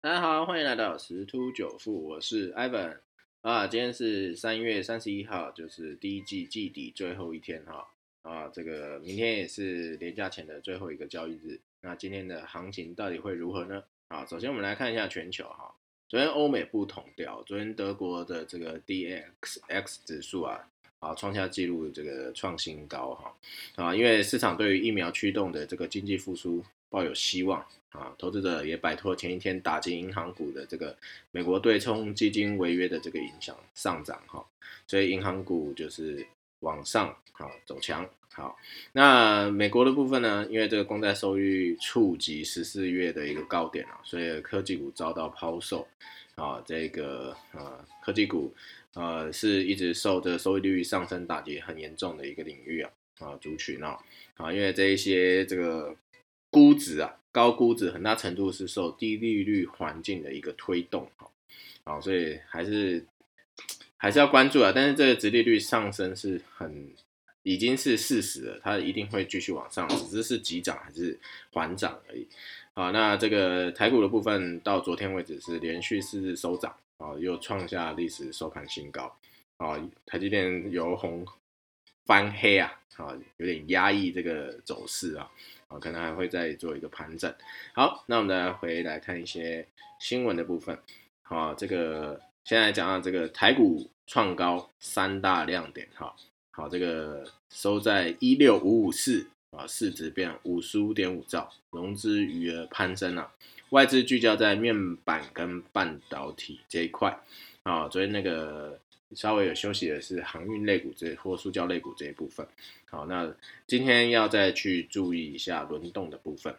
大家好，欢迎来到十突九富，我是 Ivan 啊。今天是三月三十一号，就是第一季季底最后一天哈啊。这个明天也是年假前的最后一个交易日。那今天的行情到底会如何呢？啊，首先我们来看一下全球哈。昨天欧美不同调，昨天德国的这个 DXX 指数啊啊创下纪录，这个创新高哈啊，因为市场对于疫苗驱动的这个经济复苏抱有希望。啊，投资者也摆脱前一天打进银行股的这个美国对冲基金违约的这个影响上涨哈，所以银行股就是往上好走强好。那美国的部分呢，因为这个公债收益率触及十四月的一个高点啊，所以科技股遭到抛售啊，这个呃科技股呃是一直受这收益率上升打击很严重的一个领域啊啊族群啊啊，因为这一些这个估值啊。高估值很大程度是受低利率环境的一个推动，哈，好，所以还是还是要关注啊。但是这个殖利率上升是很已经是事实了，它一定会继续往上，只是是急涨还是缓涨而已。好，那这个台股的部分到昨天为止是连续四日收涨，啊，又创下历史收盘新高，啊，台积电由红翻黑啊，啊，有点压抑这个走势啊。啊，可能还会再做一个盘整。好，那我们再回来看一些新闻的部分。好，这个现在讲到这个台股创高三大亮点。哈，好，这个收在一六五五四啊，市值变五十五点五兆，融资余额攀升啊，外资聚焦在面板跟半导体这一块。啊，昨天那个。稍微有休息的是航运类股这或塑胶类股这一部分。好，那今天要再去注意一下轮动的部分。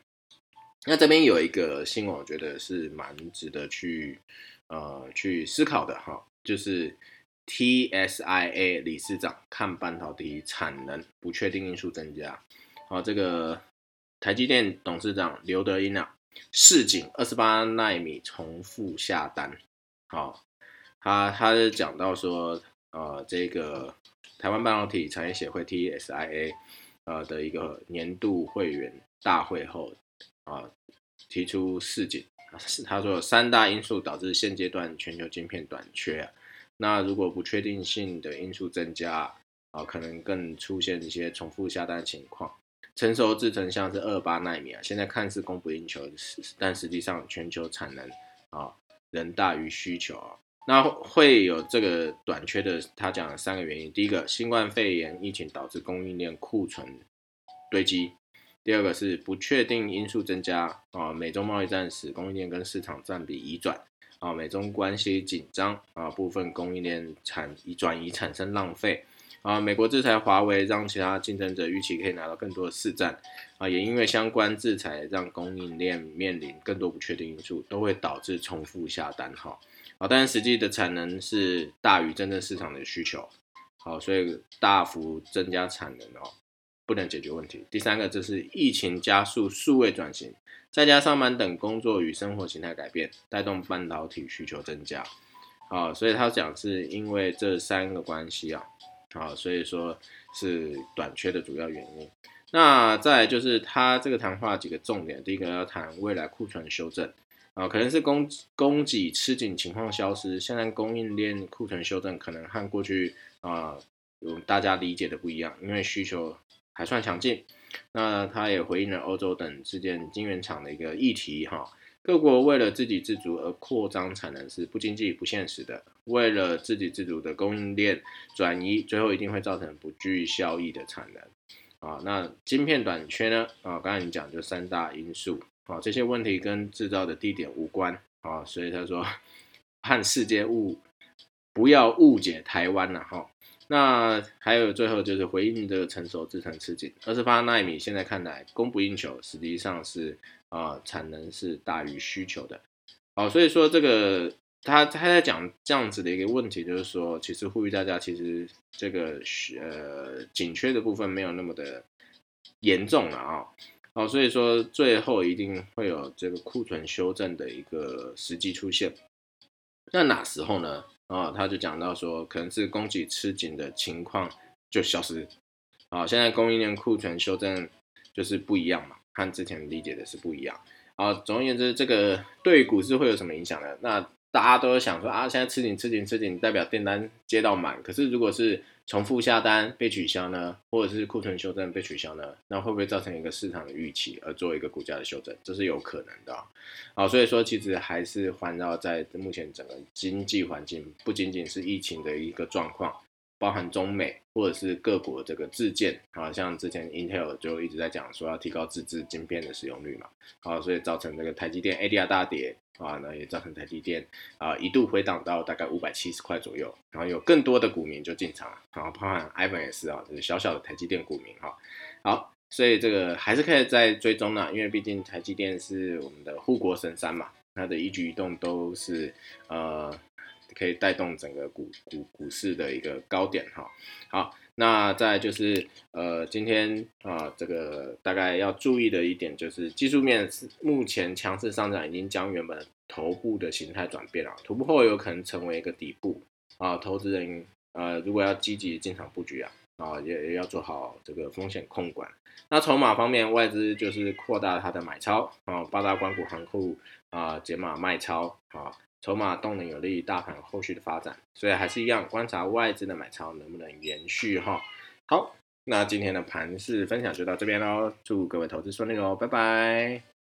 那这边有一个新闻，我觉得是蛮值得去呃去思考的哈，就是 TSIA 理事长看半导体产能不确定因素增加。好，这个台积电董事长刘德英啊，市井二十八纳米重复下单。好。他他是讲到说，呃，这个台湾半导体产业协会 TSIA，呃的一个年度会员大会后，啊，提出市井，他说三大因素导致现阶段全球晶片短缺，那如果不确定性的因素增加，啊，可能更出现一些重复下单情况，成熟制程像是二八纳米啊，现在看似供不应求，但实际上全球产能啊仍大于需求啊。那会有这个短缺的，他讲了三个原因。第一个，新冠肺炎疫情导致供应链库存堆积；第二个是不确定因素增加啊，美中贸易战使供应链跟市场占比移转啊，美中关系紧张啊，部分供应链产转移产生浪费啊，美国制裁华为让其他竞争者预期可以拿到更多的市占啊，也因为相关制裁让供应链面临更多不确定因素，都会导致重复下单哈。好，但是实际的产能是大于真正市场的需求，好，所以大幅增加产能哦，不能解决问题。第三个，就是疫情加速数位转型，在家上班等工作与生活形态改变，带动半导体需求增加，好，所以他讲是因为这三个关系啊，好，所以说是短缺的主要原因。那再就是他这个谈话几个重点，第一个要谈未来库存修正。啊，可能是供供给吃紧情况消失，现在供应链库存修正可能和过去啊有大家理解的不一样，因为需求还算强劲。那他也回应了欧洲等之间晶圆厂的一个议题哈，各国为了自给自足而扩张产能是不经济不现实的，为了自给自足的供应链转移，最后一定会造成不具效益的产能。啊，那晶片短缺呢？啊，刚才你讲就三大因素。啊，这些问题跟制造的地点无关啊，所以他说，和世界误不要误解台湾了哈。那还有最后就是回应这个成熟制程吃紧，二十八纳米现在看来供不应求，实际上是啊产能是大于需求的。好，所以说这个他他在讲这样子的一个问题，就是说其实呼吁大家，其实这个呃紧缺的部分没有那么的严重了啊。好，所以说最后一定会有这个库存修正的一个时机出现。那哪时候呢？啊，他就讲到说，可能是供给吃紧的情况就消失。啊，现在供应链库存修正就是不一样嘛，和之前理解的是不一样。啊，总而言之，这个对股市会有什么影响呢？那大家都想说啊，现在吃紧吃紧吃紧，代表订单接到满。可是如果是重复下单被取消呢，或者是库存修正被取消呢，那会不会造成一个市场的预期而做一个股价的修正？这是有可能的。好，所以说其实还是环绕在目前整个经济环境，不仅仅是疫情的一个状况。包含中美或者是各国这个自建。啊，像之前 Intel 就一直在讲说要提高自制晶片的使用率嘛，啊，所以造成这个台积电 ADR 大跌啊，那也造成台积电啊一度回档到大概五百七十块左右，然后有更多的股民就进场然后，包含 Ivan 也是啊，就是小小的台积电股民哈，好，所以这个还是可以在追踪呢，因为毕竟台积电是我们的护国神山嘛，它的一举一动都是呃。可以带动整个股股股市的一个高点哈，好，那再就是呃，今天啊，这个大概要注意的一点就是技术面是目前强势上涨已经将原本头部的形态转变了，头部后有可能成为一个底部啊，投资人呃如果要积极进场布局啊啊也也要做好这个风险控管。那筹码方面，外资就是扩大它的买超啊，八大关股行库啊解码卖超啊。筹码动能有利于大盘后续的发展，所以还是一样观察外资的买超能不能延续哈。好，那今天的盘市分享就到这边喽，祝各位投资顺利喽，拜拜。